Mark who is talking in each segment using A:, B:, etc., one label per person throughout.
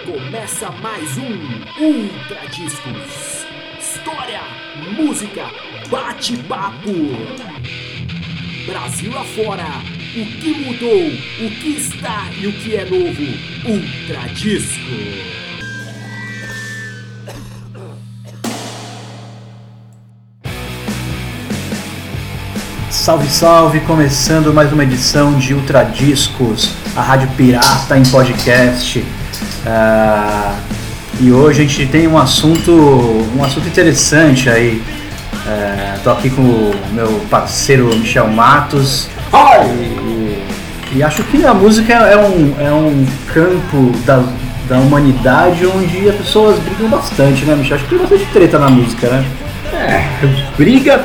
A: Começa mais um Ultra Discos. História, música, bate-papo. Brasil afora, o que mudou, o que está e o que é novo. Ultra Disco.
B: Salve, salve! Começando mais uma edição de Ultra Discos, a Rádio Pirata em podcast. Ah, e hoje a gente tem um assunto, um assunto interessante aí. É, tô aqui com o meu parceiro Michel Matos. E, e acho que a música é um, é um campo da, da humanidade onde as pessoas brigam bastante, né, Michel? Acho que tem bastante treta na música, né?
C: É, briga.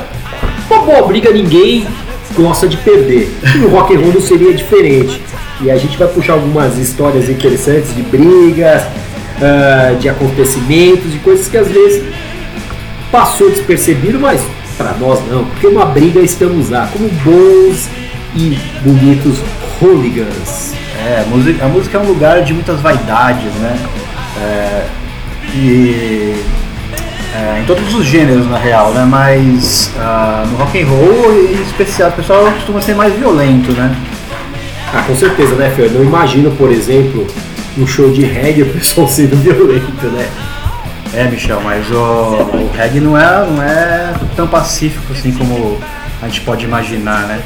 C: Uma boa briga ninguém gosta de perder. E no rock and roll não seria diferente. E a gente vai puxar algumas histórias interessantes de brigas, ah, de acontecimentos, de coisas que às vezes passou despercebido, mas para nós não, porque uma briga estamos lá, como bons e bonitos hooligans.
B: É, a música, é um lugar de muitas vaidades, né? É, e é, em todos os gêneros na real, né? Mas ah, no rock and roll em especial o pessoal costuma ser mais violento, né?
C: Ah, com certeza, né, Fer? Não imagino, por exemplo, um show de reggae o pessoal sendo violento, né?
B: É, Michel, mas o, o reggae não é, não é tão pacífico assim como a gente pode imaginar, né?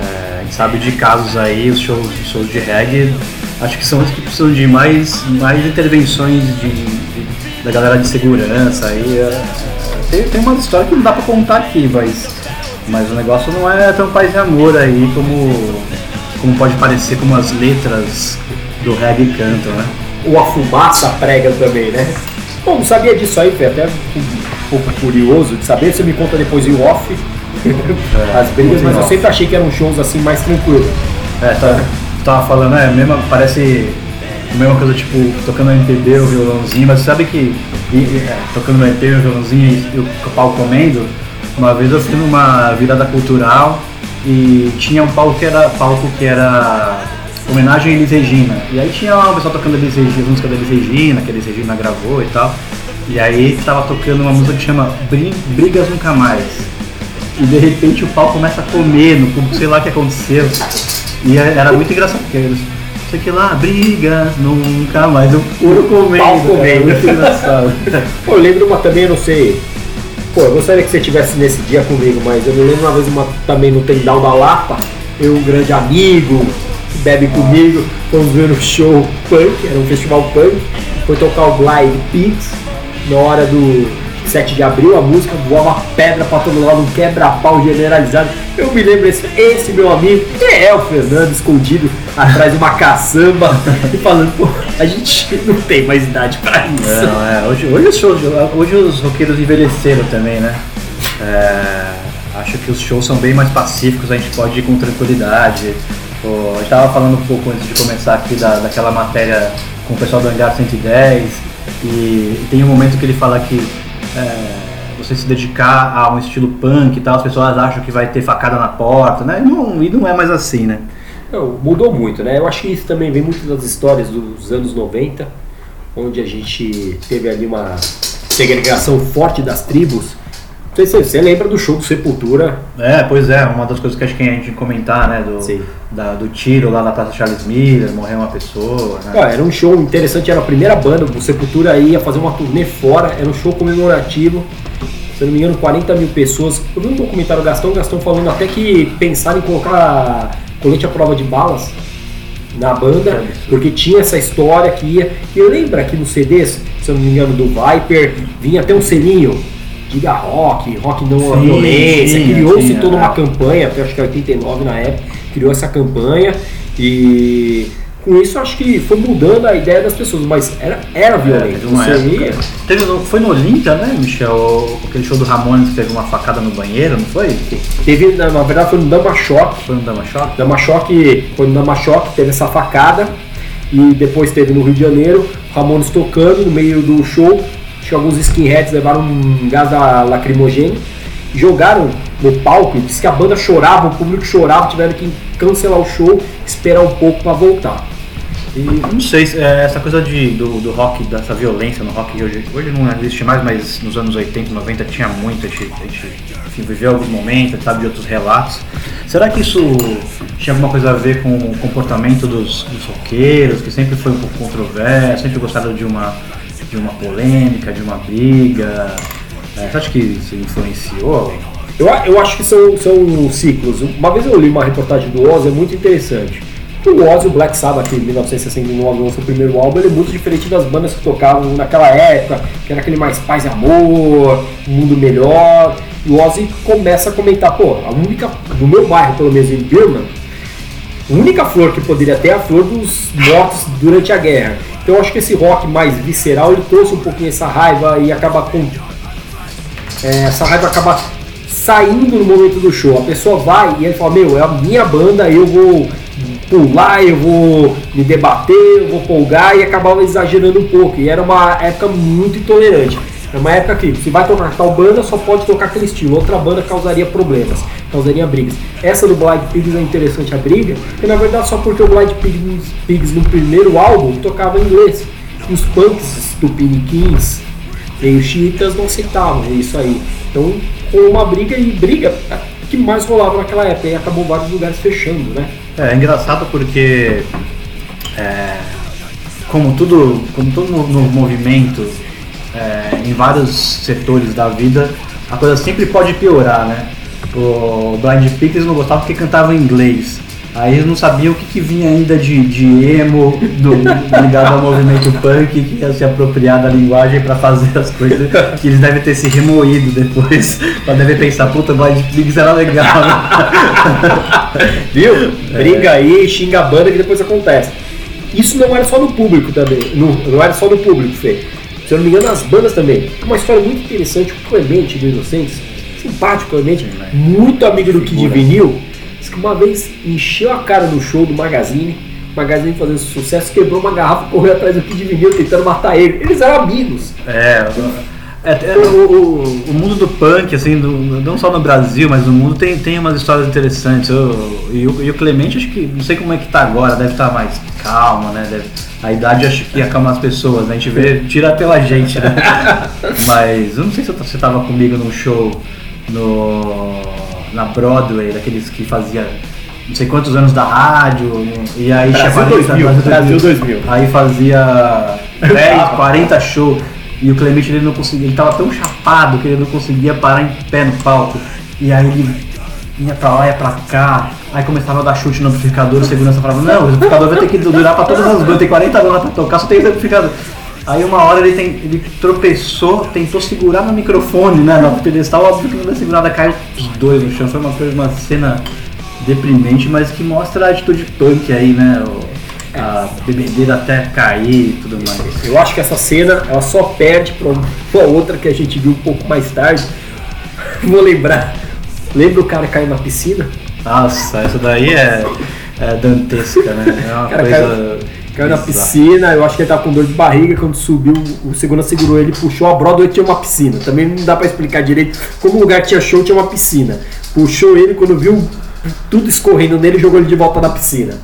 B: É, a gente sabe de casos aí, os shows, os shows de reggae, acho que são os que precisam de mais, mais intervenções de, de- da galera de segurança aí. é, é, tem, tem uma história que não dá pra contar aqui, mas, mas o negócio não é tão paz e amor aí como, como pode parecer, como as letras do reggae cantam, né?
C: Ou a fumaça prega também, né? Bom, não sabia disso aí, Fer, até um pouco curioso de saber, você me conta depois em off as brigas, mas eu
B: off.
C: sempre achei que eram shows assim mais tranquilos.
B: É, tá, tava falando, é, mesma, parece a mesma coisa, tipo, tocando MPB o violãozinho, mas sabe que e- e, é, tocando MPB o violãozinho e, e o pau comendo, uma vez eu fui numa virada cultural e tinha um palco que era palco que era homenagem a Elis Regina. E aí tinha uma pessoa tocando Elis Regina, música da Elis Regina, que a Elis Regina gravou e tal. E aí tava tocando uma música que chama Bri- Brigas Nunca Mais. E de repente o pau começa a comer no público, sei lá o que aconteceu. E é- era muito engraçado, porque eles, sei que lá, brigas nunca mais, o puro comendo.
C: Pau
B: cara,
C: comendo.
B: muito engraçado.
C: Pô, eu lembro uma também, eu não sei. Pô, eu gostaria que você estivesse nesse dia comigo, mas eu me lembro uma vez uma também no Tendal da Lapa, eu, um grande amigo, que bebe comigo, fomos ver um show punk, era um festival punk, foi tocar o Glide Peaks, na hora do 7 de abril, a música voava pedra pra todo lado, um quebra-pau generalizado. Eu me lembro esse, esse meu amigo, que é o Fernando, escondido atrás de uma caçamba, e falando, pô, a gente não tem mais idade pra isso.
B: Não, é, hoje, hoje, os shows, hoje os roqueiros envelheceram também, né? É, acho que os shows são bem mais pacíficos, a gente pode ir com tranquilidade. Pô, a gente tava falando um pouco antes de começar aqui da, daquela matéria com o pessoal do Hangar 110 e, e tem um momento que ele fala que é, você se dedicar a um estilo punk e tal, as pessoas acham que vai ter facada na porta, né? E não, e não é mais assim, né?
C: Não, mudou muito, né? Eu acho que isso também vem muito das histórias dos anos 90, onde a gente teve ali uma segregação forte das tribos. Não sei se você lembra do show do Sepultura.
B: É, pois é, uma das coisas que acho que a gente comentar, né? Do, da- do tiro lá na Praça Charles Miller, morreu uma pessoa, né?
C: Ah, era um show interessante, era a primeira banda, o Sepultura ia fazer uma turnê fora, era um show comemorativo. Se não me engano, 40 mil pessoas. Eu vi um documentário do Gastão, o Gastão falando até que pensaram em colocar colete à prova de balas na banda, porque tinha essa história que ia. E eu lembro aqui nos CDs, se eu não me engano, do Viper, vinha até um selinho, diga rock, rock não a
B: Sim,
C: violência, criou-se toda uma campanha, até acho que era 89 na época, criou essa campanha e com isso acho que foi mudando a ideia das pessoas, mas era, era
B: É,
C: violento.
B: teve época.
C: ia-
B: Teve, foi no Olímpia, né, Michel? Aquele show do Ramones que teve uma facada no banheiro, não foi?
C: Teve, na, na verdade, foi no Dama Choque.
B: Foi no Dama Choque?
C: Dama Choque, foi no Dama Choque, teve essa facada. E depois teve no Rio de Janeiro, Ramones tocando no meio do show. Acho que alguns skinheads levaram um gás lacrimogêneo. Jogaram no palco e disse que a banda chorava, o público chorava, tiveram que cancelar o show, esperar um pouco para voltar.
B: E não sei, se, é, essa coisa de, do, do rock, dessa violência no rock, hoje, hoje não existe mais, mas nos anos 80, 90 tinha muito, a gente, a gente enfim, viveu alguns momentos, sabe de outros relatos. Será que isso tinha alguma coisa a ver com o comportamento dos, dos roqueiros, que sempre foi um pouco controverso, sempre gostaram de uma, de uma polêmica, de uma briga? É, você acha que isso influenciou?
C: Eu, eu acho que são, são ciclos. Uma vez eu li uma reportagem do Ozzy, é muito interessante. O Ozzy, o Black Sabbath, em 1969, lançou o primeiro álbum, ele é muito diferente das bandas que tocavam naquela época, que era aquele mais paz e amor, mundo melhor. E o Ozzy começa a comentar, pô, a única, no meu bairro, pelo menos em Birman, a única flor que poderia ter é a flor dos mortos durante a guerra. Então eu acho que esse rock mais visceral, ele trouxe um pouquinho essa raiva e acaba com é, essa raiva acaba saindo no momento do show. A pessoa vai e ele fala, meu, é a minha banda, eu vou pular, eu vou me debater, eu vou polgar e acabava exagerando um pouco. E era uma época muito intolerante. É uma época que se vai tocar tal banda, só pode tocar aquele estilo. Outra banda causaria problemas, causaria brigas. Essa do Blind Pigs é interessante a briga, porque na verdade só porque o Blind Pigs, Pigs no primeiro álbum tocava em inglês. Os punks do Piniquins, e os chiitas não aceitavam isso aí. Então, com uma briga e briga que mais rolava naquela época e acabou vários lugares fechando, né?
B: É, é engraçado porque é, como tudo, como todo no, movimento é, em vários setores da vida, a coisa sempre pode piorar, né? O Blind Pigs não gostava porque cantava em inglês. Aí eles não sabiam o que, que vinha ainda de, de emo do, ligado ao movimento punk que ia se apropriar da linguagem para fazer as coisas que eles devem ter se remoído depois. Pra devem pensar, puta, Blind Pigs era legal. né?
C: Viu? Briga aí, xinga a banda que depois acontece. Isso não era só no público também. Não, não era só no público, Fê. Se eu não me engano, as bandas também. Uma história muito interessante, o Clemente do Inocentes, simpático Clemente, muito amigo do Kid. Vinil, disse que uma vez encheu a cara no show do Magazine, o Magazine fazendo sucesso, quebrou uma garrafa e correu atrás do Kid Vinil tentando matar ele. Eles eram amigos.
B: É, é, é, o, o- o mundo do punk, assim, do- não só no Brasil, mas no mundo, tem, tem umas histórias interessantes. Eu- e, o, e o Clemente, acho que, não sei como é que tá agora, deve estar mais calmo, né? Deve- a idade acho que acalma as pessoas, né? A gente vê, tira pela gente, né? mas eu não sei se você tava comigo num show no, na Broadway, daqueles que fazia não sei quantos anos da rádio, e aí
C: Brasil
B: chamava-
C: 2000, Brasil 2000.
B: Aí fazia 10, 40 shows. E o Clemente ele não conseguia, ele tava tão chapado que ele não conseguia parar em pé no palco. E aí ele ia pra lá, ia pra cá, aí começava a dar chute no amplificador, o segurança falava, não, o amplificador vai ter que durar pra todas as bandas, tem 40 bandas pra tocar, só tem esse amplificador. Aí uma hora ele, tem, ele tropeçou, tentou segurar no microfone, né, no pedestal, óbvio que não deu segurada, caiu os dois no chão, foi uma coisa, uma cena deprimente, mas que mostra a atitude punk aí, né, a bebedeira até cair e tudo mais.
C: Eu acho que essa cena ela só perde pra outra que a gente viu um pouco mais tarde. Vou lembrar. Lembra o cara cair na piscina?
B: Nossa, essa daí é, é dantesca, né? É uma
C: cara
B: coisa.
C: caiu, caiu na piscina, eu acho que ele tava com dor de barriga, quando subiu, o segurança segurou ele, puxou a Broadway tinha uma piscina. Também não dá pra explicar direito como o lugar que tinha show tinha uma piscina. Puxou ele, quando viu tudo escorrendo nele, jogou ele de volta na piscina.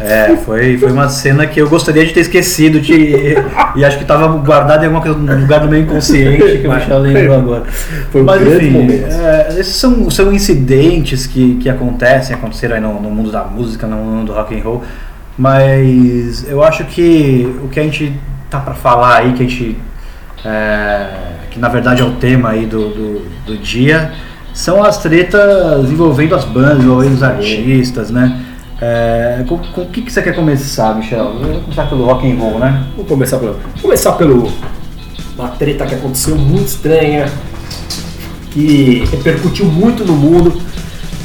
B: É, foi, foi uma cena que eu gostaria de ter esquecido de, e acho que estava guardado em no lugar do meu inconsciente que eu já lembro agora.
C: Foi um
B: Mas enfim, é, esses são, são incidentes que, que acontecem, aconteceram aí no, no mundo da música, no mundo do rock and roll, mas eu acho que o que a gente tá para falar aí, que a gente é, que na verdade é o tema aí do, do, do dia, são as tretas envolvendo as bandas, envolvendo os artistas, né? É, com, com o que, que você quer começar, Michel? Vamos começar pelo rock and roll, né?
C: Vamos começar pelo. Começar pelo. Uma treta que aconteceu muito estranha, que repercutiu muito no mundo,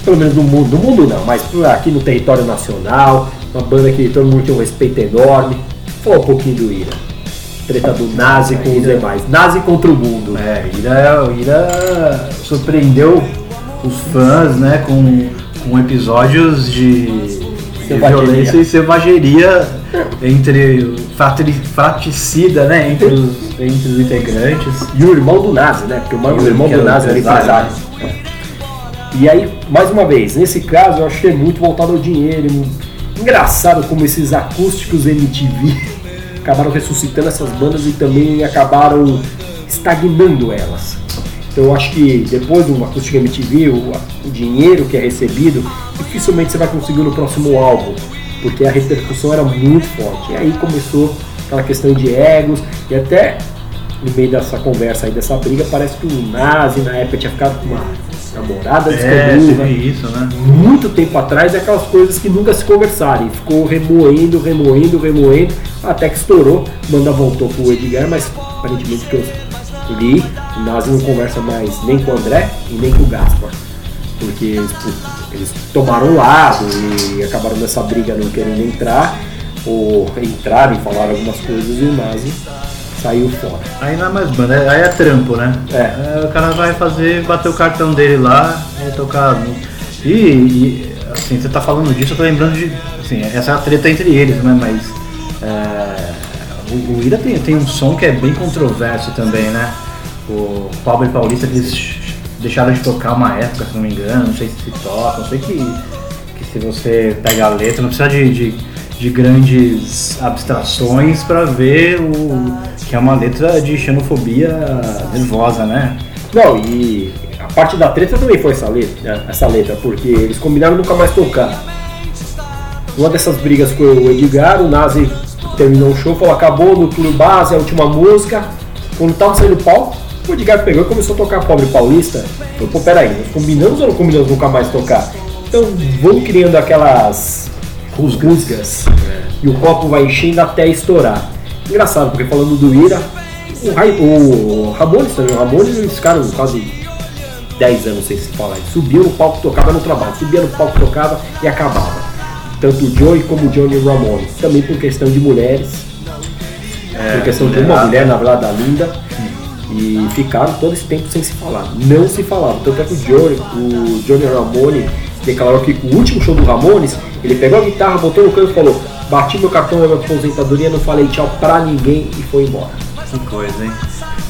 C: pelo menos no mundo, no mundo não, mas aqui no território nacional, uma banda que todo mundo tem um respeito enorme. Fala um pouquinho do Ira. Treta do Nazi com os demais. Nazi contra o mundo.
B: É, Ira, o Ira surpreendeu os fãs, né, com, com episódios de, de violência e selvageria entre fratri, fratricida, né, entre os, entre os integrantes.
C: E o irmão do Nazi, né? Porque o irmão, o irmão do Nazi era
B: empresário.
C: empresário. E aí, mais uma vez, nesse caso eu achei muito voltado ao dinheiro. Engraçado como esses acústicos MTV acabaram ressuscitando essas bandas e também acabaram estagnando elas. Então eu acho que depois do acústico MTV, o, o dinheiro que é recebido, dificilmente você vai conseguir no próximo álbum, porque a repercussão era muito forte. E aí começou aquela questão de egos e até no meio dessa conversa aí, dessa briga, parece que o Nazi na época tinha ficado com uma namorada
B: É,
C: descobriu,
B: isso, né?
C: muito tempo atrás, é aquelas coisas que nunca se conversaram. E ficou remoendo, remoendo, remoendo, até que estourou. Banda voltou pro Edgar, mas aparentemente que eu li, o Nazi não conversa mais nem com o André e nem com o Gaspar. Porque eles, eles tomaram lado e acabaram nessa briga não querendo entrar, ou entraram e falaram algumas coisas e o Nazi saiu fora.
B: Aí não é mais banda, aí é trampo, né?
C: É.
B: o cara vai fazer, bater o cartão dele lá e tocar. E, e, assim, você tá falando disso, eu tô lembrando de. Assim, essa é a treta entre eles, né? Mas. é, o, o Ira tem, tem um som que é bem controverso também, né? O Pablo e Paulista eles deixaram de tocar uma época, se não me engano, não sei se se toca, não sei que, que se você pega a letra, não precisa de, de, de grandes abstrações pra ver o que é uma letra de xenofobia nervosa, né?
C: Não, e a parte da treta também foi essa letra, essa letra, porque eles combinaram nunca mais tocar. Uma dessas brigas com o Edgar, o Nazi terminou o show, falou, acabou no Clube Base, a última música. Quando tava saindo o pau, o Edgar pegou e começou a tocar Pobre Paulista. Falou, pô, peraí, nós combinamos ou não combinamos nunca mais tocar? Então vão criando aquelas rusgas e o copo vai enchendo até estourar. Engraçado, porque falando do Ira, o, Rai- o Ramones também, o Ramones eles ficaram quase 10 anos sem se falar. Subia no palco, tocava no trabalho, subia no palco, tocava e acabava. Tanto o Joey como o Johnny Ramone. Também por questão de mulheres, por questão de uma
B: mulherada.
C: mulher, na verdade, a linda. E ficaram todo esse tempo sem se falar. Não se falavam. Tanto é que o Johnny, o Johnny Ramone declarou que o último show do Ramones, ele pegou a guitarra, botou no canto e falou: Bati meu cartão da minha aposentadoria, não falei tchau pra ninguém e foi embora.
B: Que coisa, hein?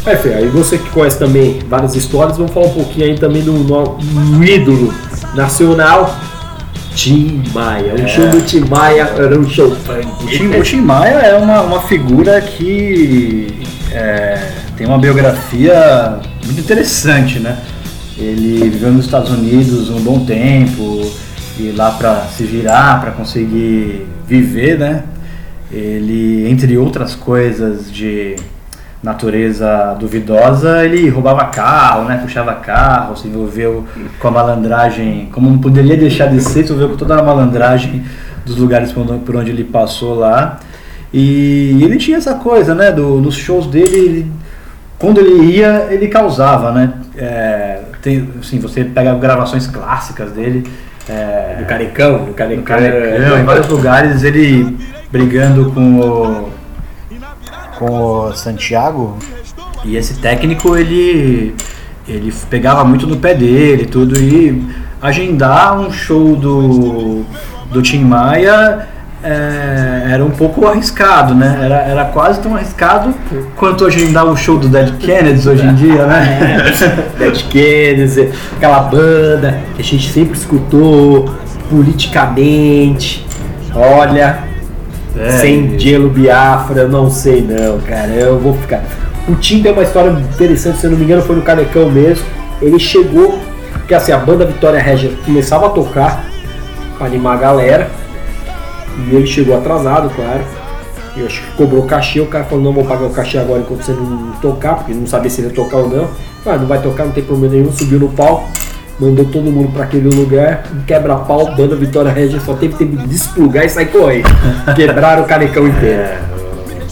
C: É, Fê, aí você que conhece também várias histórias, vamos falar um pouquinho aí também do no ídolo nacional, Tim Maia. O show do Tim Maia era um show
B: O. Tim, o Tim Maia é uma, uma figura que é, tem uma biografia muito interessante, né? Ele viveu nos Estados Unidos um bom tempo e lá para se virar, para conseguir viver, né? Ele, entre outras coisas de natureza duvidosa, ele roubava carro, né? Puxava carro, se envolveu com a malandragem, como não poderia deixar de ser, se envolveu com toda a malandragem dos lugares por onde, ele passou lá. E ele tinha essa coisa, né? Do, nos shows dele, ele- quando ele ia, ele causava, né? É, tem, assim, você pega gravações clássicas dele. É,
C: No Canecão, no
B: no
C: Canecão.
B: Canecão, em vários lugares, ele brigando com o, com o Santiago. E esse técnico, ele, ele pegava muito no pé dele e tudo. E agendar um show do, do Tim Maia é, era um pouco arriscado, né? Era, era quase tão arriscado quanto agendar um show do Dead Kennedys hoje em dia, né?
C: Dead Kennedy, aquela banda que a gente sempre escutou politicamente. Olha,
B: É,
C: sem gelo Biafra, eu não sei não, cara. Eu vou ficar. O Tim tem uma história interessante, se eu não me engano, foi no Canecão mesmo. Ele chegou, porque assim, a banda Vitória Regia começava a tocar pra animar a galera. E ele chegou atrasado, claro. E eu acho que cobrou cachê, o cara falou, não vou pagar o cachê agora enquanto você não tocar, porque não sabia se ele ia tocar ou não. Ah, não vai tocar, não tem problema nenhum, subiu no palco, mandou todo mundo pra aquele lugar, quebra-pau, banda Vitória Regia, só teve tempo de desplugar e sair correndo. Quebraram o canecão inteiro.
B: É,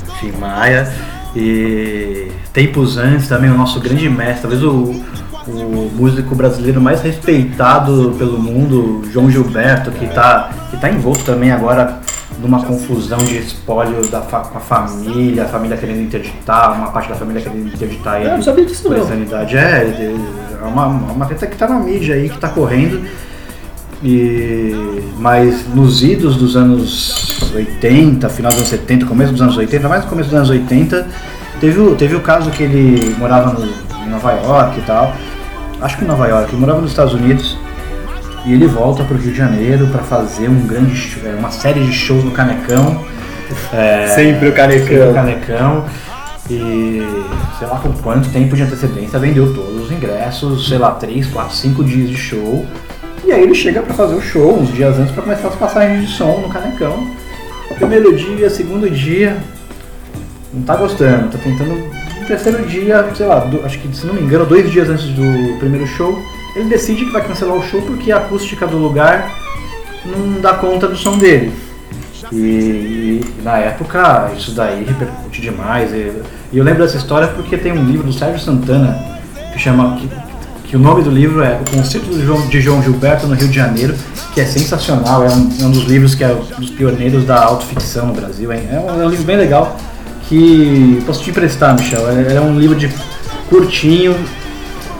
B: o Tim Maia. E tempos antes também o nosso grande mestre, talvez o, o músico brasileiro mais respeitado pelo mundo, João Gilberto, que está que tá envolto também agora numa confusão de espólio da fa- com a família, a família querendo interditar, uma parte da família querendo interditar ele
C: Eu não sabia disso não.
B: insanidade. É, é uma, uma treta que está na mídia aí, que está correndo. E, mas nos idos dos anos 80, final dos anos 70, começo dos anos 80, mais no começo dos anos 80, teve, o- teve o caso que ele morava no, em Nova York e tal. Acho que em Nova York, ele morava nos Estados Unidos. e ele volta para o Rio de Janeiro para fazer um grande, show- é, uma série de shows no Canecão. É,
C: Sempre o
B: sempre
C: canecão.
B: o Canecão. E sei lá com quanto tempo de antecedência vendeu todos os ingressos, sei lá, 3, 4, 5 dias de show. E aí ele chega para fazer o show uns dias antes para começar as passagens de som no Canecão. Primeiro dia, segundo dia, não tá gostando, tá tentando. Terceiro dia, sei lá, do- acho que se não me engano, dois dias antes do primeiro show, ele decide que vai cancelar o show porque a acústica do lugar não dá conta do som dele. E, e na época isso daí repercute demais. E, e eu lembro dessa história porque tem um livro do Sérgio Santana que chama. Que, que o nome do livro é O Concerto de João, de João Gilberto no Rio de Janeiro, que é sensacional, é um, é um dos livros que é um dos pioneiros da autoficção no Brasil. É um, é um livro bem legal que posso te emprestar, Michel. É, é um livro de curtinho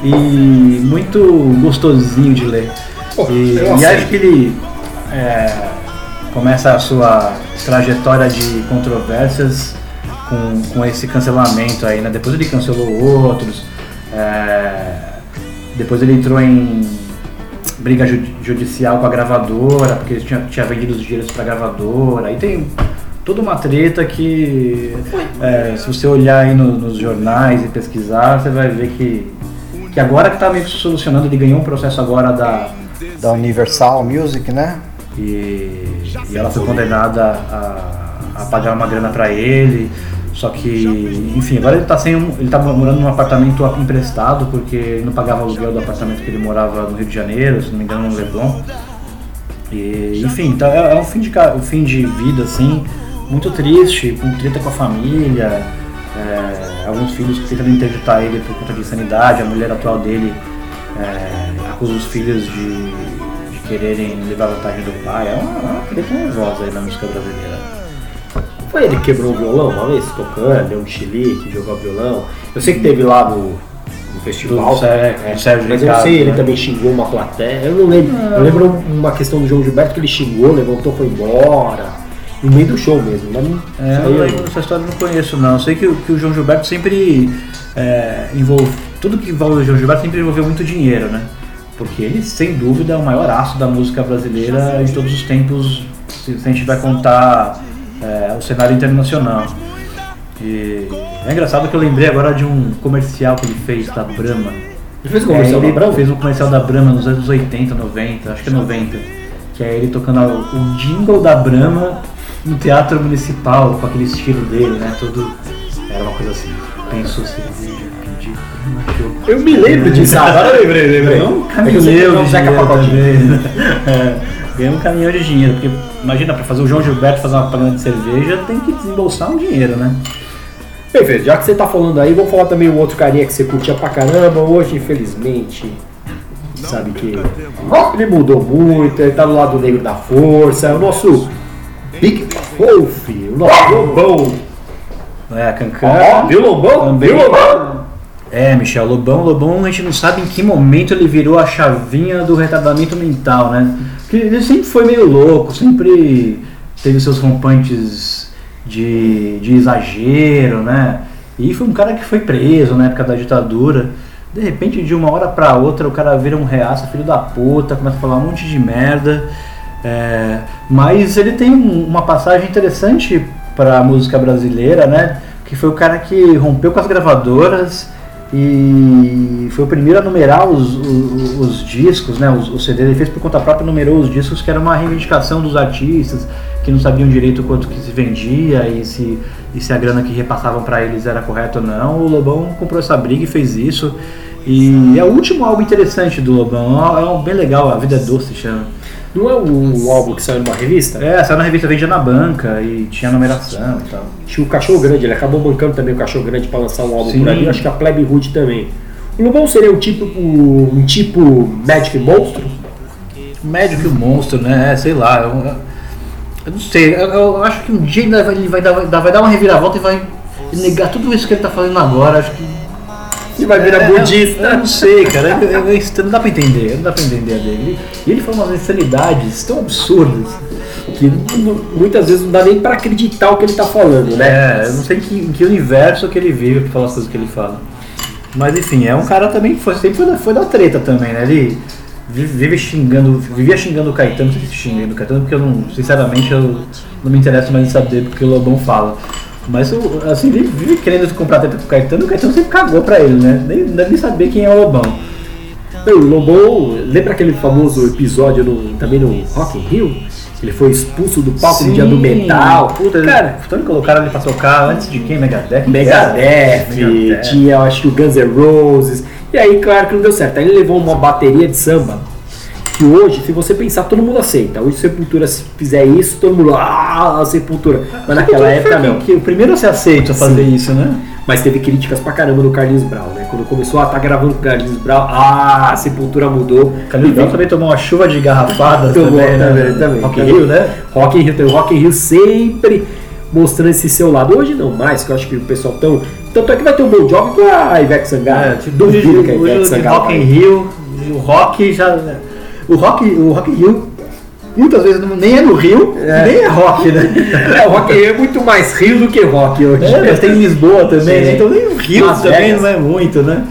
B: e muito gostosinho de ler.
C: Pô,
B: e, e acho que ele é, começa a sua trajetória de controvérsias com, com esse cancelamento aí, né? Depois ele cancelou outros, é, depois ele entrou em briga ju- judicial com a gravadora, porque ele tinha, tinha vendido os direitos pra gravadora, aí tem toda uma treta que é, se você olhar aí no- nos jornais e pesquisar, você vai ver que, que agora que tá meio que se solucionando, ele ganhou um processo agora da, da Universal Music, né? E, e ela foi condenada a, a pagar uma grana pra ele. Só que, enfim, agora ele tá sem um, ele tá morando num apartamento emprestado porque ele não pagava o aluguel do apartamento que ele morava no Rio de Janeiro, se não me engano, no Leblon. E, enfim, então é, é um fim de, um fim de vida, assim, muito triste, com treta com a família, é, alguns filhos que tentam interditar ele por conta de insanidade, a mulher atual dele é, acusa os filhos de, de quererem levar vantagem do pai. É uma, é uma treta nervosa aí na música brasileira.
C: Foi ele que quebrou o violão uma vez, tocando, deu um chilique, jogou violão. Eu sei que teve lá no, no festival.
B: Do Sé-
C: é,
B: Sérgio
C: mas eu
B: Ricardo,
C: sei, ele
B: né?
C: também xingou uma plateia. Eu não lembro. Eu lembro uma questão do João Gilberto que ele xingou, levantou, foi embora. No meio do show mesmo. Né?
B: É,
C: Isso
B: eu não lembro dessa história, não conheço não. Sei que, o- que o João Gilberto sempre é, envolve. Tudo que envolve o João Gilberto sempre envolveu muito dinheiro, né? Porque ele, sem dúvida, é o maior aço da música brasileira de todos os tempos, se, se a gente vai contar é, o cenário internacional. E é engraçado que eu lembrei agora de um comercial que ele fez da Brahma.
C: Ele fez o comercial
B: É, ele
C: da Brahma?
B: fez um comercial da Brahma nos anos 80, 90, acho que é 90. Que é ele tocando o jingle da Brahma no teatro municipal, com aquele estilo dele, né? Todo. Era uma coisa assim. Pensou cerveja, pedi Brahma show.
C: Eu me lembro disso, agora eu lembrei, lembrei.
B: Ganhou um
C: É
B: caminhão de dinheiro também. É, ganhou um caminhão de dinheiro, porque imagina, pra fazer o João Gilberto fazer uma propaganda de cerveja, tem que desembolsar um dinheiro, né?
C: Perfeito, já que você tá falando aí, vamos falar também o outro carinha que você curtia pra caramba. Hoje, infelizmente, sabe que ele mudou muito, ele tá do lado negro da força. É o nosso Big Wolf, Lobão.
B: É, Cancan.
C: Ó, viu Lobão?
B: Também.
C: Viu Lobão?
B: É, Michel, Lobão, Lobão, a gente não sabe em que momento ele virou a chavinha do retardamento mental, né? Porque ele sempre foi meio louco, sempre teve seus rompantes de, de exagero, né? E foi um cara que foi preso na época da ditadura. De repente, de uma hora pra outra, o cara vira um reaça, filho da puta, começa a falar um monte de merda. É, mas ele tem um- uma passagem interessante para a música brasileira, né? Que foi o cara que rompeu com as gravadoras e foi o primeiro a numerar os, os, os discos, né? Os, CDs. Ele fez por conta própria, numerou os discos, que era uma reivindicação dos artistas que não sabiam direito quanto que se vendia e se, e se a grana que repassavam para eles era correta ou não. O Lobão comprou essa briga e fez isso. E é o último álbum interessante do Lobão. É um bem legal, A Vida é Doce chama.
C: Não é um álbum que saiu numa revista?
B: É, saiu na revista Vendia na Banca e tinha numeração e tal.
C: Tinha o Cachorro Grande, ele acabou bancando também o Cachorro Grande pra lançar um álbum
B: Sim.
C: por ali. Acho que a Plebe Hood também. O Lobão seria um tipo, um tipo Magic Monstro?
B: Médico e o monstro, né? É, sei lá. Eu, eu não sei. Eu, eu acho que um dia ainda vai- ele vai dar, vai dar uma reviravolta e vai negar tudo isso que ele tá fazendo agora. Acho que.
C: E vai virar
B: É,
C: budista.
B: Eu, eu não sei, cara. Eu- eu- não dá pra entender. Não dá pra entender a dele. E ele fala umas insanidades tão absurdas.
C: Que muitas vezes não dá nem pra acreditar o que ele tá falando, né?
B: É, eu não sei em que, em que universo que ele vive pra falar as coisas que ele fala. Mas enfim, é um cara também que foi, sempre foi da, foi da treta também, né? Ele vive, xingando, vivia xingando o Caetano, não sei se xingando o Caetano, porque eu não, sinceramente, eu não me interesso mais em saber porque o Lobão fala. Mas assim, vive, vive querendo comprar treta com o Caetano, o Caetano sempre cagou pra ele, né? Nem, deve nem saber quem é o Lobão.
C: O Lobão, lembra aquele famoso episódio no- também no Rock in Rio? Ele foi expulso do palco no dia do metal.
B: Puta,
C: cara,
B: tanto colocaram ele pra tocar antes de quem? Megadeth?
C: Megadeth,
B: Megadeth.
C: tinha acho que o Guns N' Roses. E aí, claro que não deu certo. Aí ele levou uma bateria de samba. Que hoje, se você pensar, todo mundo aceita. Hoje, Sepultura, se fizer isso, todo mundo. Ah, Sepultura. Mas naquela época, não.
B: Que o primeiro a ser aceito a fazer
C: Sim.
B: isso, né?
C: Mas teve críticas pra caramba no Carlinhos Brown, né? Quando começou a estar gravando com o Carlinhos Brown, ah, a Sepultura mudou.
B: Carlinhos Brown também tomou uma chuva de garrafadas
C: Tomou,
B: também, né?
C: também.
B: Rock in Rio, né?
C: Rock in Rio, tem o Rock in Rio sempre mostrando esse seu lado. Hoje não mais, que eu acho que o pessoal tão... Tanto é que vai ter um Bon Jovi com a Ivete Sangalo.
B: É, tipo,
C: Duvido que a Ivete Sangalo
B: Rock in. Rio, o rock já. O rock, o rock Rio, muitas vezes nem é no Rio,
C: É.
B: nem é rock, né?
C: É, o Rock é muito mais Rio do que rock hoje.
B: É, mas tem Lisboa também, né? Então nem o Rio
C: Las
B: também
C: Vegas.
B: não é muito, né?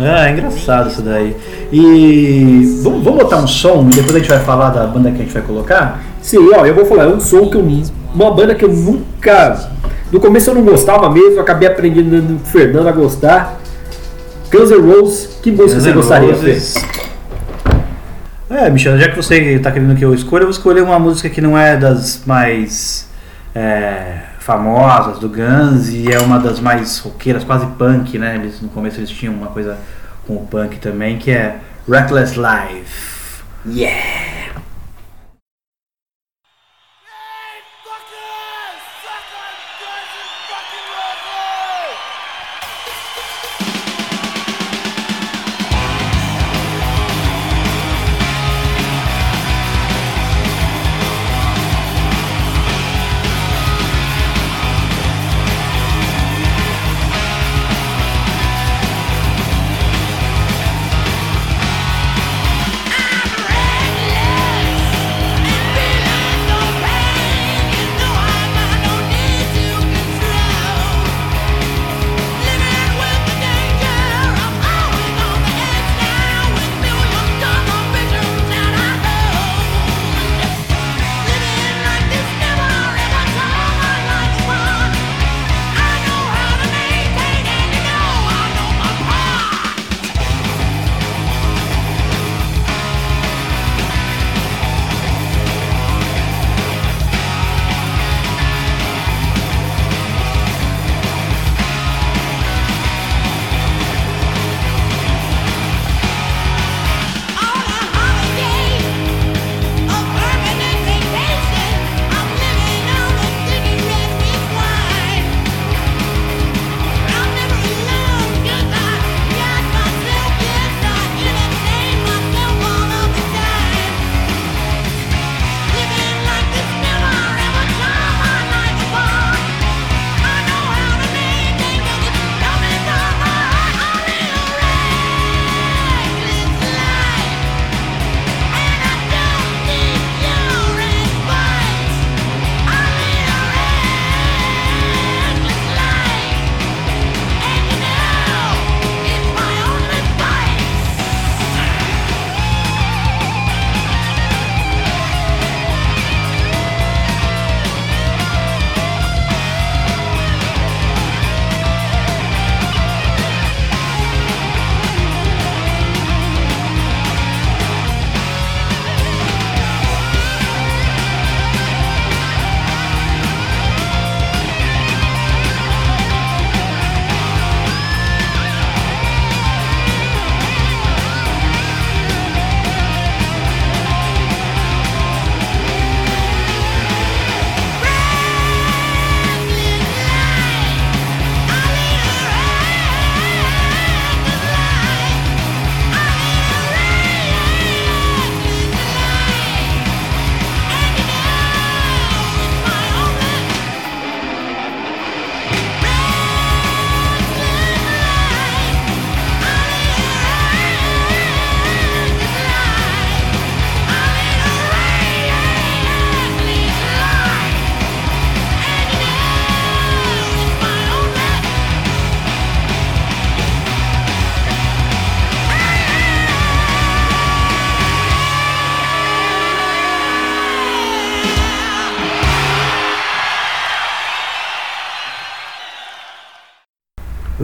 B: É, é engraçado isso daí. E vamos, vamos botar um som e depois a gente vai falar da banda que a gente vai colocar?
C: Sim, ó, eu vou falar, é um som que eu. Uma banda que eu nunca. No começo eu não gostava mesmo, acabei aprendendo no Fernando a gostar. Guns N' Roses, que música você gostaria de ver?
B: É, Michel, já que você tá querendo que eu escolha, eu vou escolher uma música que não é das mais é, famosas do Guns e é uma das mais roqueiras, quase punk, né? Eles, no começo eles tinham uma coisa com o punk também, que é Reckless Life.
C: Yeah!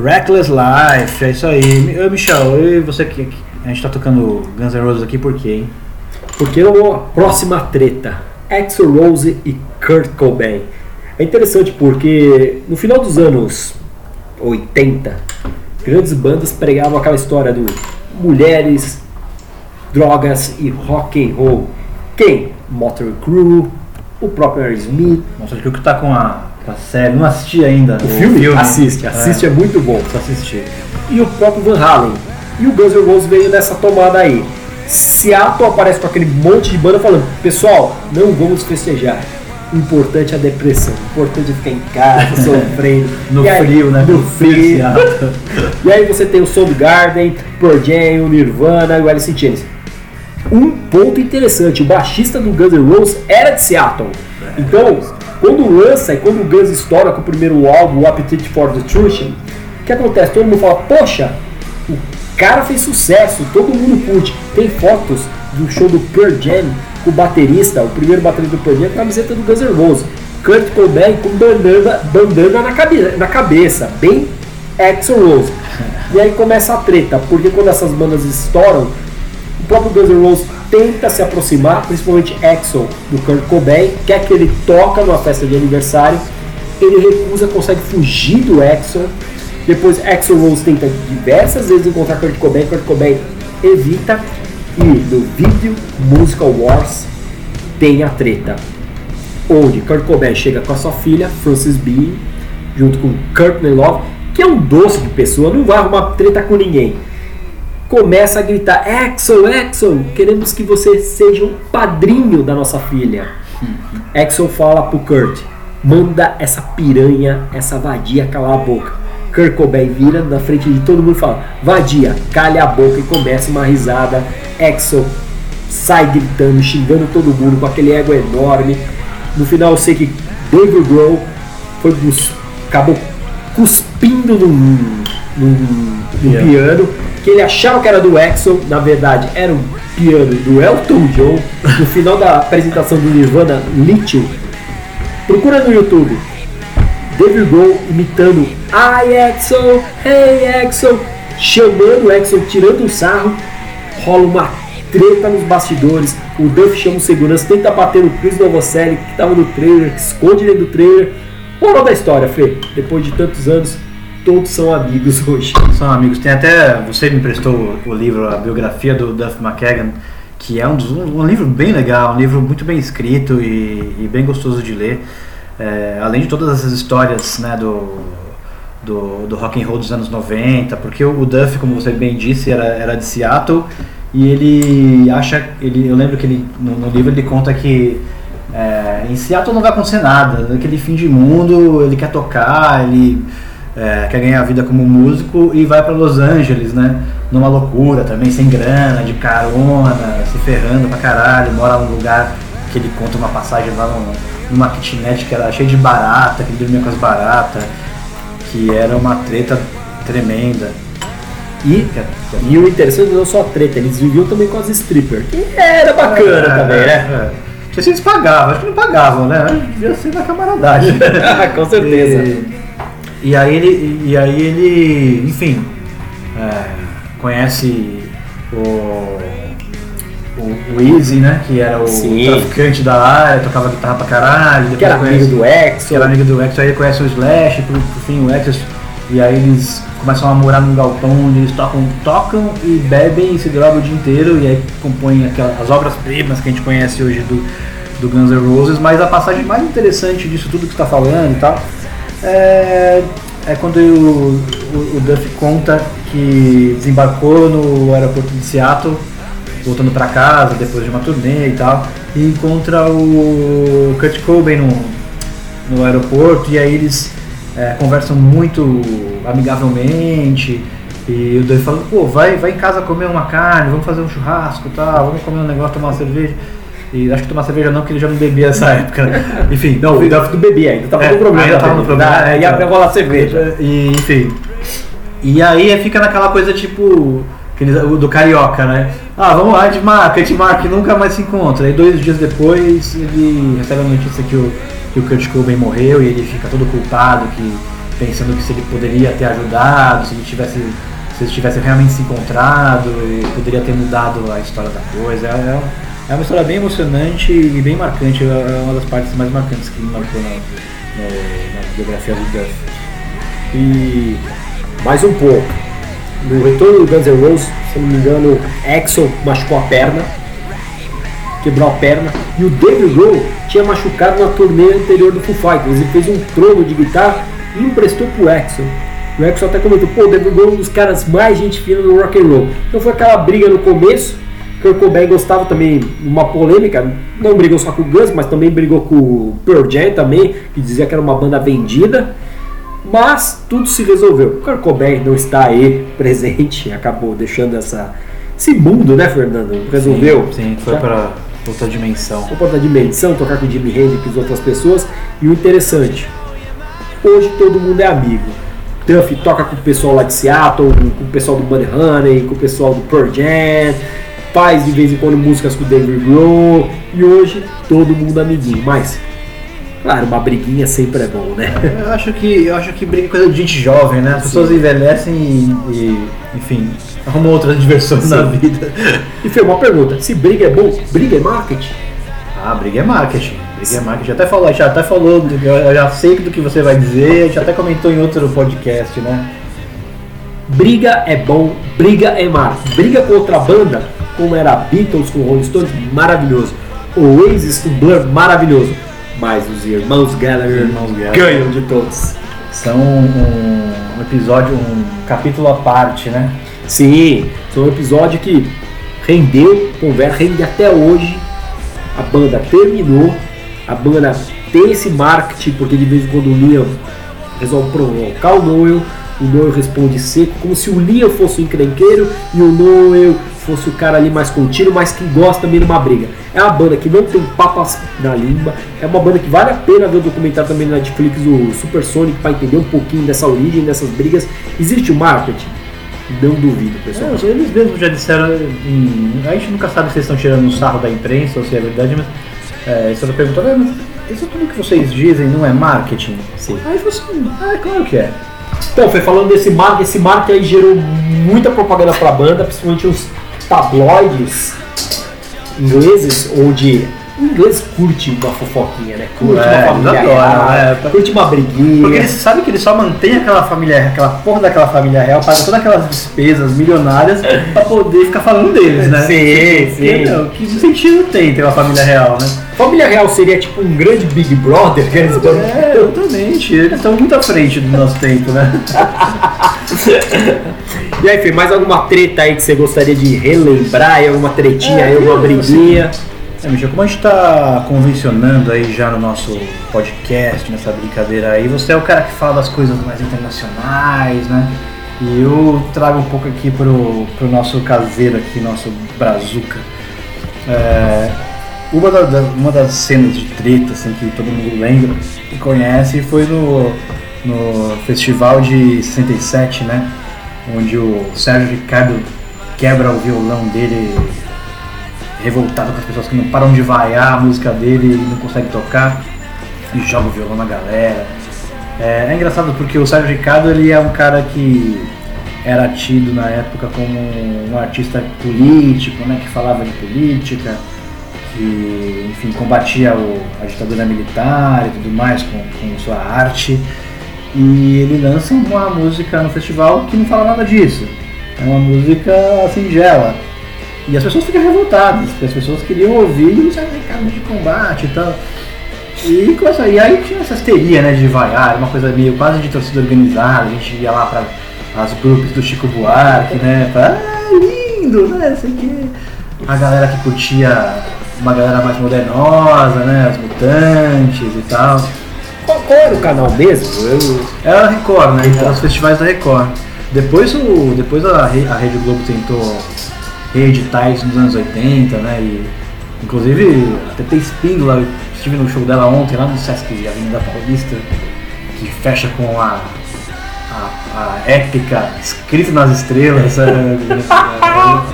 D: Reckless
B: Life, é isso aí. Ô, Michel, eu e você que a gente tá tocando Guns N' Roses aqui por quê, hein?
C: Porque é a próxima treta, Axl Rose e Kurt Cobain. É interessante porque no final dos anos 80, grandes bandas pregavam aquela história do mulheres, drogas e rock and roll. Quem? Motley Crue, o próprio Aerosmith.
B: Que o que tá com a, com a série, não assisti ainda.
C: O filme? Assiste, assiste, é. muito bom.
B: Só assisti.
C: e o próprio Van Halen. E o Guns N' Roses veio nessa tomada aí. Seattle aparece com aquele monte de banda falando: Pessoal, não vamos festejar. O importante é a depressão. O importante é ficar em casa, sofrendo.
B: No
C: aí-
B: frio, né?
C: No
B: frio,
C: e aí você tem o Soundgarden, Pearl Jam, o Nirvana e o Alice in Chains. Um ponto interessante, o baixista do Guns N' Roses era de Seattle. Então, quando lança e quando o Guns estoura com o primeiro álbum, o Appetite for Destruction, o que acontece? Todo mundo fala, poxa, o cara fez sucesso, todo mundo curte. Tem fotos do show do Pearl Jam com o baterista, o primeiro baterista do Pearl Jam, com a camiseta do Guns N' Roses. Kurt Cobain com bandana, bandana na, cabe na cabeça, bem Axl Rose. E aí começa a treta, porque quando essas bandas estouram, o próprio Guns N' Roses tenta se aproximar, principalmente Axl, do Kurt Cobain, quer que ele toca numa festa de aniversário, ele recusa, consegue fugir do Axl, depois Axl Rose tenta diversas vezes encontrar Kurt Cobain, Kurt Cobain evita, e no vídeo Musical Wars tem a treta, onde Kurt Cobain chega com a sua filha, Frances Bean, junto com Courtney Love, que é um doce de pessoa, não vai arrumar treta com ninguém começa a gritar: Axel, Axel, queremos que você seja um padrinho da nossa filha. Axel fala pro Kurt: manda essa piranha, essa vadia calar a boca. Kurt Cobain vira na frente de todo mundo e fala: vadia, calha a boca e começa uma risada. Axel sai gritando, xingando todo mundo com aquele ego enorme. No final eu sei que Dave Grohl foi acabou cuspindo num, num, num
B: Piano.
C: piano que ele achava que era do Axel, na verdade era um piano do Elton John. No final da apresentação do Nirvana, Lithium, procura no YouTube. David Grohl imitando Hi Axel, Hey Axel, chamando o Axel, tirando o sarro, rola uma treta nos bastidores. O Duff chama o segurança, tenta bater no Chris Novoselic que estava no trailer, que esconde dentro do trailer. Moral da história, Fê, depois de tantos anos, todos são amigos hoje.
B: São amigos. Tem até. Você me emprestou o livro, a biografia do Duff McKagan, que é um, um, um livro bem legal, um livro muito bem escrito e, e bem gostoso de ler. É, além de todas essas histórias né, do, do, do rock and roll dos anos 90, porque o, o Duff, como você bem disse, era, era de Seattle e ele acha. Ele, eu lembro que ele, no, no livro ele conta que é, em Seattle não vai acontecer nada, naquele fim de mundo ele quer tocar, ele é, quer ganhar a vida como músico e vai para Los Angeles, né? Numa loucura também, sem grana, de carona, se ferrando pra caralho, mora num lugar que ele conta uma passagem lá num- numa kitnet que era cheia de barata, que ele dormia com as baratas, que era uma treta tremenda.
C: E, e o interessante não é só a treta, eles viviam também com as strippers, que era bacana também, né?
B: É. Não sei se eles pagavam, acho que não pagavam, né? Devia ser na camaradagem.
C: Com certeza.
B: E, e aí ele, e aí ele, enfim, é, conhece o, o, o Easy, né? Que era o
C: Sim.
B: traficante da área, tocava guitarra pra caralho.
C: Que era
B: depois
C: amigo
B: conhece-
C: do
B: que
C: Axel.
B: era amigo do X, aí ele conhece o Slash, por, por fim o X, e aí eles começam a morar num galpão onde eles tocam, tocam e bebem e se drogam o dia inteiro, e aí compõem aquelas, as obras-primas que a gente conhece hoje do, do Guns N' Roses, mas a passagem mais interessante disso tudo que você está falando e tal, é, é quando o, o, o Duff conta que desembarcou no aeroporto de Seattle, voltando para casa depois de uma turnê e tal, e encontra o Kurt Cobain no, no aeroporto e aí eles é, conversam muito amigavelmente e o Duff fala, pô, vai, vai em casa comer uma carne, vamos fazer um churrasco e tal, vamos comer um negócio, tomar uma cerveja. E acho que tomar cerveja não, porque ele já não bebia nessa época. né? Enfim,
C: Não, do bebê ainda, tava
B: É,
C: no problema.
B: ainda tava no problema, é,
C: E
B: então.
C: até rolar cerveja.
B: e, enfim. E aí fica naquela coisa tipo. o do carioca, né? Ah, vamos lá, a gente marca, a gente marca e nunca mais se encontra. Aí dois dias depois ele recebe a notícia que o, que o Kurt Cobain morreu e ele fica todo culpado, que pensando que se ele poderia ter ajudado, se ele tivesse se eles tivessem realmente se encontrado e poderia ter mudado a história da coisa. É, é, é uma história bem emocionante e bem marcante, é uma das partes mais marcantes que me marcou na, na, na biografia do Duff.
C: E mais um pouco. No retorno do Guns N' Roses, se não me engano, Axel machucou a perna, quebrou a perna, e o David Grohl tinha machucado na turnê anterior do Foo Fighters. Ele fez um trono de guitarra e emprestou pro Axel. O Axel até comentou, pô, o David Grohl é um dos caras mais gente fina do rock and roll. Então foi aquela briga no começo, Kurt Cobain gostava também uma polêmica, não brigou só com o Guns, mas também brigou com o Pearl Jam também, que dizia que era uma banda vendida. Mas tudo se resolveu. O Kurt Cobain não está aí presente, acabou deixando essa, esse mundo, né, Fernando? Resolveu.
B: Sim, sim foi para outra dimensão.
C: Foi para outra dimensão, tocar com o Jimi Hendrix e outras pessoas. E o interessante, hoje todo mundo é amigo. Duff toca com o pessoal lá de Seattle, com o pessoal do Buddy Honey, com o pessoal do Pearl Jam, faz de vez em quando músicas com o David Grohl, e hoje todo mundo amiguinho. Mas Claro, uma briguinha sempre é bom, né?
B: Eu acho que, eu acho que briga é coisa de gente jovem, né? As pessoas envelhecem e, e, enfim, arrumam outras diversões na vida.
C: E foi uma pergunta: se briga é bom, briga é marketing?
B: Ah, briga é marketing. Briga é marketing. Até falou, já até falou, eu já sei do que você vai dizer, a gente até comentou em outro podcast, né?
C: Briga é bom, briga é marketing. Briga com outra banda, como era Beatles com Rolling Stones, maravilhoso. Oasis com Blur, maravilhoso mas os irmãos Gallagher, irmãos Gallagher ganham de todos.
B: São um, um, episódio, um capítulo à parte, né?
C: Sim, são um episódio que rendeu, conversa, rende até hoje. A banda terminou, a banda tem esse marketing, porque de vez em quando o Liam resolve provocar o Noel, o Noel responde seco, como se o Liam fosse o encrenqueiro e o Noel fosse o cara ali mais contínuo, mas que gosta também de uma briga. É uma banda que não tem papas na língua, é uma banda que vale a pena ver o documentário também na Netflix, o Super Sonic, para entender um pouquinho dessa origem, dessas brigas. Existe o marketing? Não duvido, pessoal.
B: É, eles mesmos já disseram, a gente nunca sabe se eles estão tirando um sarro da imprensa ou se é verdade, mas é, você perguntou, ah, mas isso tudo que vocês dizem não é marketing?
C: Sim.
B: Aí você, ah, é claro que é.
C: Então, foi falando desse marketing, esse marketing aí gerou muita propaganda pra banda, principalmente os tabloides ingleses, onde o inglês curte uma fofoquinha, né? Curte
B: É,
C: uma família real,
B: né?
C: curte uma briguinha.
B: Porque eles sabem que eles só mantêm aquela família, aquela porra daquela família real, paga todas aquelas despesas milionárias pra poder ficar falando deles, né?
C: Sim,
B: Porque,
C: sim.
B: meu, que sentido tem ter uma família real, né?
C: Família real seria tipo um grande Big Brother, que eles estão...
B: É, exatamente. Eles estão muito à frente do nosso tempo, né?
C: E aí, Fê, mais alguma treta aí que você gostaria de relembrar? Alguma tretinha aí, alguma briguinha?
B: É, Michel, como a gente está convencionando aí já no nosso podcast, nessa brincadeira aí, você é o cara que fala das coisas mais internacionais, né? E eu trago um pouco aqui pro, pro nosso caseiro aqui, nosso brazuca. É, uma, da- da- uma das cenas de treta assim, que todo mundo lembra e conhece foi no, no festival de 67, né? Onde o Sérgio Ricardo quebra o violão dele revoltado com as pessoas que não param de vaiar a música dele e não consegue tocar e joga o violão na galera. É, é engraçado porque o Sérgio Ricardo ele é um cara que era tido na época como um artista político, né, que falava de política, que enfim combatia o, a ditadura militar e tudo mais com, com sua arte. E ele lança uma música no festival que não fala nada disso. É uma música singela. E as pessoas ficam revoltadas, porque as pessoas queriam ouvir o Sérgio Ricardo de combate e tal. E, começa, e aí tinha essa histeria né, de vaiar, uma coisa meio quase de torcida organizada, a gente ia lá para as grupos do Chico Buarque, né? Pra, ah, lindo, né? Sei o quê. A galera que curtia uma galera mais modernosa, né? Os mutantes e tal.
C: Qual, qual era o canal mesmo? Eu...
B: Era a Record, né? Os festivais da Record. Depois, o, depois a, Re- a Rede Globo tentou reeditar isso nos anos 80, né? E, inclusive, a TT Espíndola, estive no show dela ontem lá no Sesc Avenida Paulista, que fecha com a, a, a épica Escrito nas Estrelas, a, a-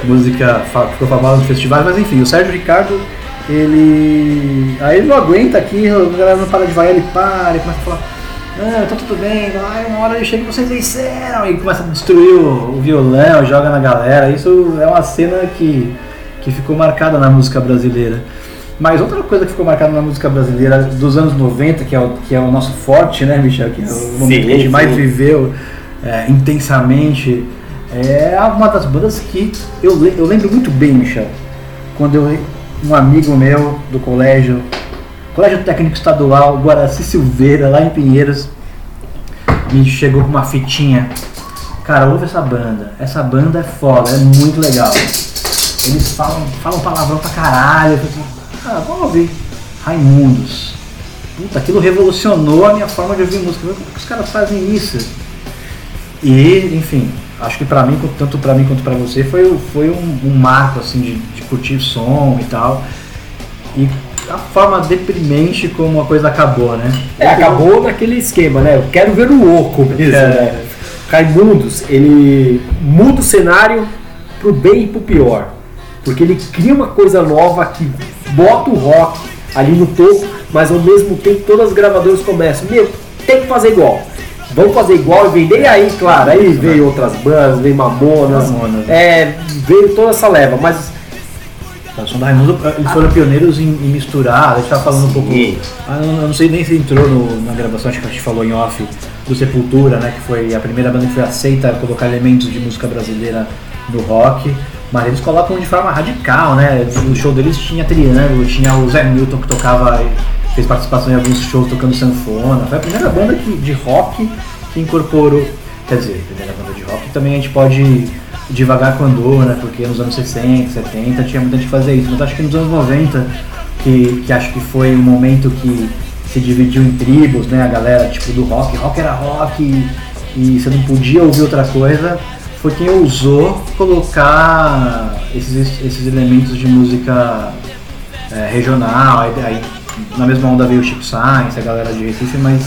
B: a música ficou famosa nos festivais, mas enfim, o Sérgio Ricardo, ele. Aí ele não aguenta aqui, a galera não para de vaiar, ele para, ele começa a falar. Não, tá tudo bem, aí uma hora ele chega e vocês venceram, e começa a destruir o, o violão, joga na galera. Isso é uma cena que, que ficou marcada na música brasileira. Mas outra coisa que ficou marcada na música brasileira dos anos 90, que é o, que é o nosso forte, né, Michel? Que é o momento que a gente
C: sim.
B: mais viveu é, intensamente. É uma das bandas que eu, eu lembro muito bem, Michel. Quando eu, um amigo meu do colégio, Colégio Técnico Estadual, Guaraci Silveira, lá em Pinheiros, me chegou com uma fitinha. Cara, ouve essa banda. Essa banda é foda, é muito legal. Eles falam, falam palavrão pra caralho. Assim, ah, vamos ouvir. Raimundos. Puta, aquilo revolucionou a minha forma de ouvir música. Como que os caras fazem isso? E, enfim, acho que pra mim, tanto pra mim quanto pra você, foi, foi um, um marco assim de, de curtir som e tal. E a forma deprimente como a coisa acabou, né?
C: É, acabou naquele esquema, né? Eu quero ver o oco mesmo,
B: É.
C: né? Raimundos, ele muda o cenário pro bem e pro pior. Porque ele cria uma coisa nova que bota o rock ali no topo, mas ao mesmo tempo todas as gravadoras começam, meu, tem que fazer igual. Vamos fazer igual e vender. E aí, claro, aí veio outras bandas, veio Mamonas,
B: Mamonas.
C: é, veio toda essa leva, mas
B: Raimundo, eles foram pioneiros em, em misturar, a gente tava falando um pouco.
C: Sim.
B: Ah, eu não sei nem se entrou no- na gravação, acho que a gente falou em off do Sepultura, né? Que foi a primeira banda que foi aceita a colocar elementos de música brasileira no rock. Mas eles colocam de forma radical, né? No show deles tinha triângulo, tinha o Zé Milton que tocava, fez participação em alguns shows tocando sanfona. Foi a primeira banda que, de rock que incorporou. Quer dizer, primeira banda de rock também a gente pode devagar com andou, né? Porque nos anos 60, 70 tinha muita gente fazia isso. Mas acho que nos anos 90, que, que acho que foi um momento que se dividiu em tribos, né? A galera tipo do rock, rock era rock e, e você não podia ouvir outra coisa. Foi quem ousou colocar esses, esses elementos de música é, regional. Aí, aí, na mesma onda veio o Chico Sainz, a galera de Recife, mas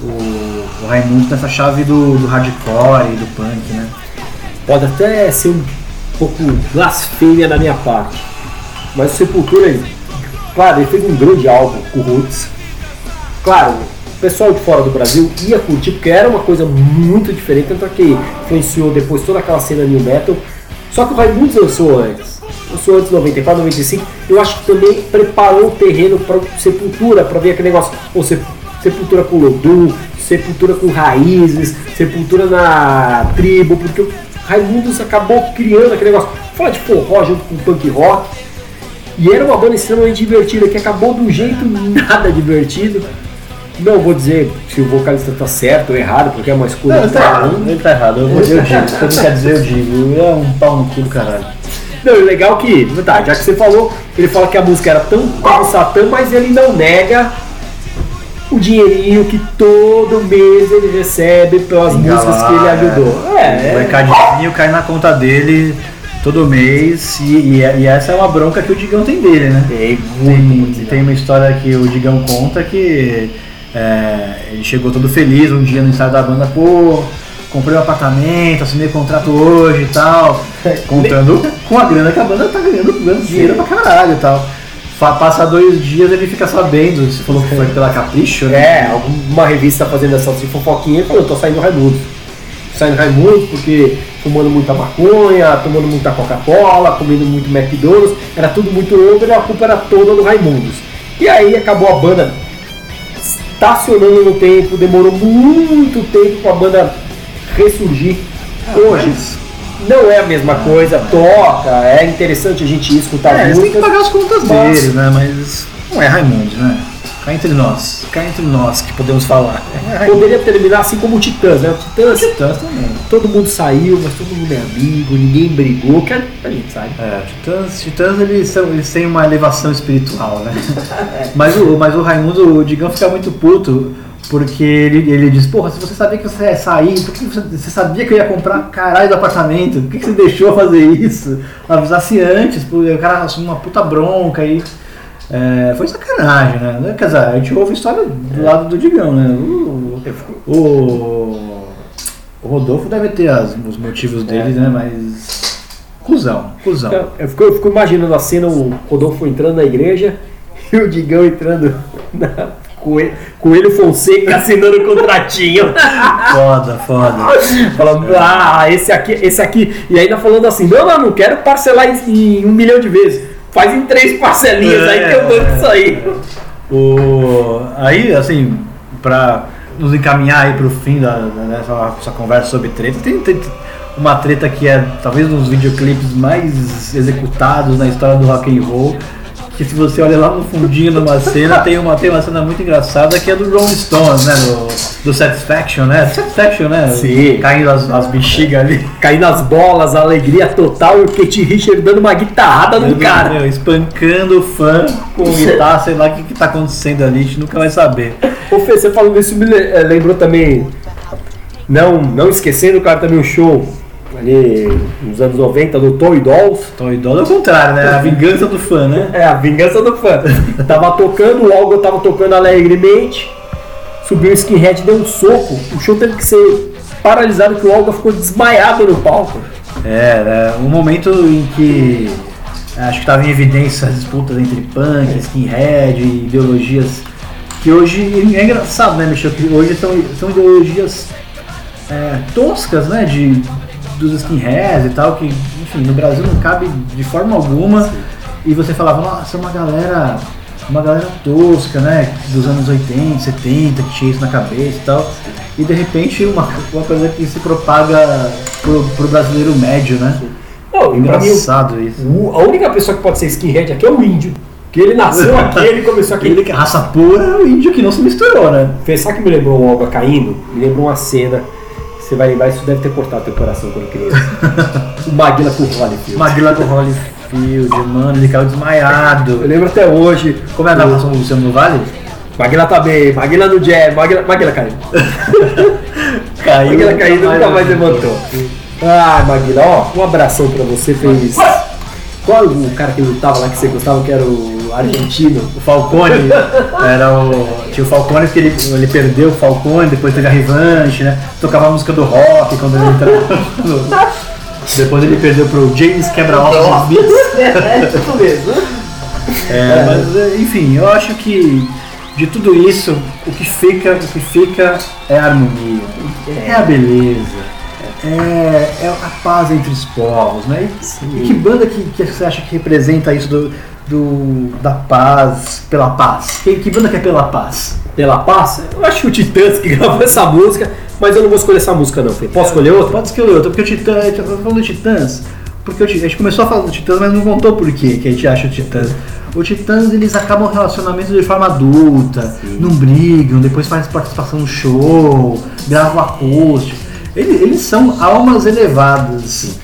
B: o, o Raimundo nessa chave do, do hardcore e do punk, né?
C: Pode até ser um pouco blasfêmia da minha parte, mas o Sepultura, claro, ele fez um grande álbum com o Roots. Claro, o pessoal de fora do Brasil ia curtir porque era uma coisa muito diferente, tanto é que influenciou depois toda aquela cena new metal. Só que o Raimundos lançou antes, lançou antes de 94, 95. Eu acho que também preparou o terreno para Sepultura, para ver aquele negócio, ou Sep- Sepultura com Lodum, Sepultura com raízes, Sepultura na tribo, porque Raimundos acabou criando aquele negócio. Fala de forró junto com punk rock. E era uma banda extremamente divertida, que acabou de um jeito nada divertido. Não vou dizer se o vocalista tá certo ou errado, porque é uma escolha
B: Não, ele tá errado,
C: um.
B: ele tá errado, eu, vou- eu digo, quando quer dizer eu digo, é um pau no cu do caralho.
C: Não, e o legal que, tá, já que você falou, ele fala que a música era tão como Satã, mas ele não nega o dinheirinho que todo mês ele recebe pelas músicas
B: lá,
C: que ele
B: é.
C: ajudou.
B: O
C: É, é.
B: mercadinho cai na conta dele todo mês e, e- e essa é uma bronca que o Digão tem dele, né?
C: Tem
B: Tem, tem uma história que o Digão conta que é, ele chegou todo feliz um dia no ensaio da banda, pô, comprei um apartamento, assinei contrato hoje e tal, contando com a grana que a banda tá ganhando, ganhando dinheiro pra caralho e tal. Passa dois dias ele fica sabendo, você falou que foi pela Capricho, né?
C: É, alguma revista fazendo essa de fofoquinha e falou, tô saindo Raimundo. Saindo Raimundo porque fumando muita maconha, tomando muita Coca-Cola, comendo muito McDonald's, era tudo muito over e a culpa era toda do Raimundos. E aí acabou a banda estacionando no tempo, demorou muito tempo para a banda ressurgir. Hoje não é a mesma coisa, toca, é interessante a gente escutar
B: É, têm que pagar as contas
C: mas-
B: deles, né? Mas não é Raimundo, né? Cá entre nós, cá entre nós que podemos falar. É.
C: Poderia terminar assim como o Titãs, né? O Titãs
B: Titãs também.
C: todo mundo saiu, mas todo mundo é amigo, ninguém brigou, que a a gente sabe.
B: É, Titãs, Titãs eles, são, eles têm uma elevação espiritual, né? mas, o, mas o Raimundo, o Digão fica muito puto porque ele, ele diz, porra, se você sabia que você ia sair, por que você, você sabia que eu ia comprar caralho do apartamento? Por que, que você deixou fazer isso? Avisasse antes, o cara assumiu uma puta bronca aí. É, foi sacanagem, né? Quer dizer, a gente ouve a história do lado do Digão, né? O, o, o Rodolfo deve ter as- os motivos dele, né? Mas. Cusão, cuzão.
C: Eu, eu fico, eu fico imaginando a cena, o Rodolfo entrando na igreja e o Digão entrando na Coelho, Coelho Fonseca assinando o contratinho.
B: Foda, foda.
C: Falando, ah, esse aqui, esse aqui. E ainda falando assim, não, não, não quero parcelar em, em um milhão de vezes. Faz em três parcelinhas aí que eu banco isso aí.
B: O, aí, assim, pra nos encaminhar aí pro fim da, dessa conversa sobre treta, tem, tem uma treta que é talvez um dos videoclipes mais executados na história do rock and roll. Que se você olha lá no fundinho numa cena, tem uma, tem uma cena muito engraçada que é do Rolling Stones, né? Do, do Satisfaction, né? Satisfaction, né?
C: Sim.
B: Caindo as, as bexigas ali.
C: Caindo as bolas, a alegria total e o Kate Richard dando uma guitarrada no cara.
B: Meu, espancando o fã com guitarra, sei lá o que, que tá acontecendo ali, a gente nunca vai saber.
C: Ô Fê, você falando isso me eh, lembrou também, não, não esquecendo, cara, também um show ali nos anos 90 do Toy Dolls.
B: Então, idolo é o contrário, né? A vingança do fã, né?
C: É, a vingança do fã. tava tocando, o Olga tava tocando alegremente, subiu o skinhead, deu um soco, o show teve que ser paralisado, que o Olga ficou desmaiado no palco.
B: É, né? um momento em que acho que estava em evidência as disputas entre punk, skinhead, e ideologias que hoje é engraçado, né, Michel? Que hoje são, são ideologias é, toscas, né? De, dos skinheads e tal, que, enfim, no Brasil não cabe de forma alguma. E você falava, nossa, é uma galera. Uma galera tosca, né? Dos anos 80, 70, que tinha isso na cabeça e tal. E de repente uma, uma coisa que se propaga pro, pro brasileiro médio, né?
C: Não, e pra mim,
B: Engraçado isso.
C: a única pessoa que pode ser skinhead aqui é o índio. Que ele nasceu aqui, ele começou aqui.
B: Aquele que raça pura é o índio que não se misturou, né?
C: Sabe que me lembrou o Olga caindo? Me lembrou uma cena. Você vai lembrar, isso deve ter cortado teu coração quando criança. o Maguila com o Holyfield.
B: Maguila com Holyfield, mano, ele caiu
C: Eu
B: desmaiado.
C: lembro até hoje.
B: Como é a
C: o-
B: narração do Luciano Vale?
C: Maguila tá bem, Maguila no jab, Maguila, Maguila caiu.
B: Caiu.
C: Maguila caindo, nunca mais levantou. Ah, Maguila, ó, um abração pra você, fez. Qual o cara que lutava lá que você gostava, que era o argentino?
B: O Falcone era o. Tinha o Falcone porque ele, ele perdeu o Falcone, depois teve a revanche, né? Tocava a música do rock quando ele entrava. Depois ele perdeu pro James Quebra-Ossos Smith.
C: Isso mesmo.
B: É, mas é, enfim, eu acho que de tudo isso, o que fica, o que fica é a harmonia, é a beleza, é, é a paz entre os povos, né? E, e que banda que, que você acha que representa isso do, do- da paz, pela paz? Que, que banda que é pela paz?
C: Pela paz, eu acho que o Titãs que gravou essa música, mas eu não vou escolher essa música não, Fê. Posso escolher outra?
B: Pode escolher outra, porque o Titã, a gente tá falando do Titãs, porque o a gente começou a falar do Titãs, mas não contou por quê que a gente acha o Titãs. O Titãs, eles acabam relacionamentos de forma adulta, não brigam, depois fazem participação no show, gravam acústico. Eles, eles são almas elevadas.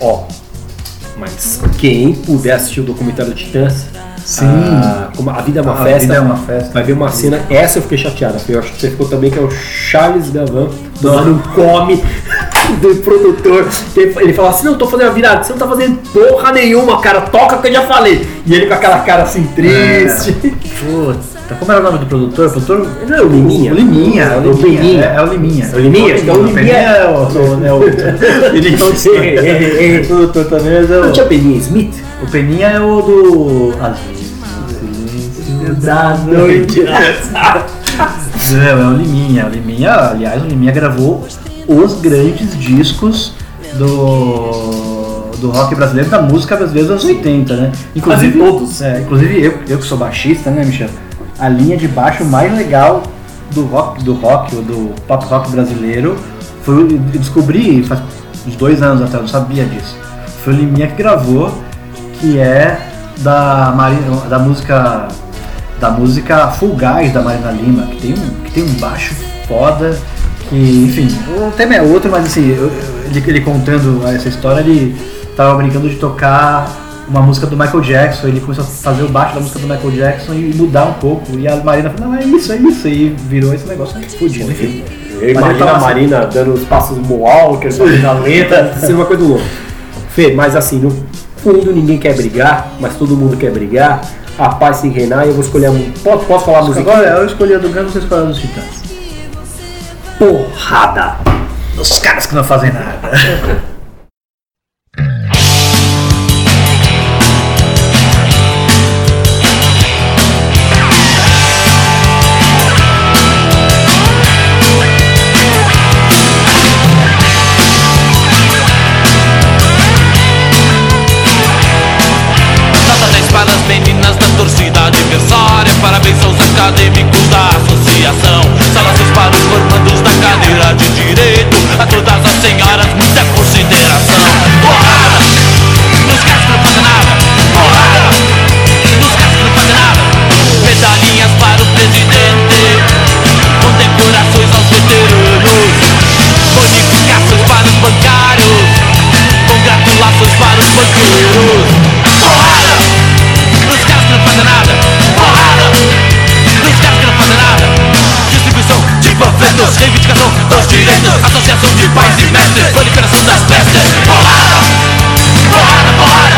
C: Ó, mas quem puder assistir o documentário do Titãs,
B: Sim.
C: a, como a vida é uma
B: A
C: festa,
B: Vida é uma Festa.
C: vai ver uma cena, essa eu fiquei chateada, eu acho que você ficou também, que é o Charles Gavan, tomando um come do produtor, ele fala assim, não, tô fazendo a virada, você não tá fazendo porra nenhuma, cara, toca que eu já falei, e ele com aquela cara assim, triste,
B: Puta, como era o nome do produtor? O produtor?
C: Não é o Liminha?
B: O Liminha, é o Liminha.
C: Liminha.
B: É, é o Liminha.
C: É o Liminha? Então o
B: O
C: Liminha-
B: é o. É o, ele é o, o produtor também, é
C: não
B: o.
C: tinha Peninha Smith?
B: O Peninha é o do. Silêncio
C: Da noite.
B: Não, é o Liminha. O Liminha, aliás, o Liminha gravou os grandes discos do, do rock brasileiro, da música brasileira dos anos 80, né? Inclusive. É, inclusive eu, eu que sou baixista, né, Michel? A linha de baixo mais legal do rock, do rock, ou do pop rock brasileiro, foi, eu descobri faz uns dois anos atrás, eu não sabia disso. Foi o Liminha que gravou, que é da, Marina, da música da música Full Guys da Marina Lima, que tem um, que tem um baixo foda, que, enfim, o tema é outro, mas assim, eu- ele, ele contando essa história, ele tava brincando de tocar uma música do Michael Jackson, ele começou a fazer o baixo da música do Michael Jackson e mudar um pouco, e a Marina falou, não, é isso, é isso, e virou esse negócio fudido, enfim.
C: Eu imagino a
B: assim-
C: Marina dando os passos Moonwalker, fazendo a letra, isso é uma coisa do louco. Fê, mas assim, no fundo ninguém quer brigar, mas todo mundo quer brigar. A paz sem reinar e eu vou escolher a. Posso, posso falar a música?
B: Agora eu escolhi a do Guns, você escolheu a dos Titãs.
C: Porrada!
B: Os caras que não fazem nada.
D: acadêmicos da associação. Salas para os formandos da cadeira de direito. A todas as senhoras muita consideração. Porrada! Nos caras não fazem nada. Porrada! Nos caras não fazem nada. Pedalinhas para o presidente. Condecorações aos veteranos. Bonificações para os bancários. Congratulações para os banqueiros. Reivindicação dos direitos Associação de pais e mestres Proliferação das pestes Porrada, porrada, porrada!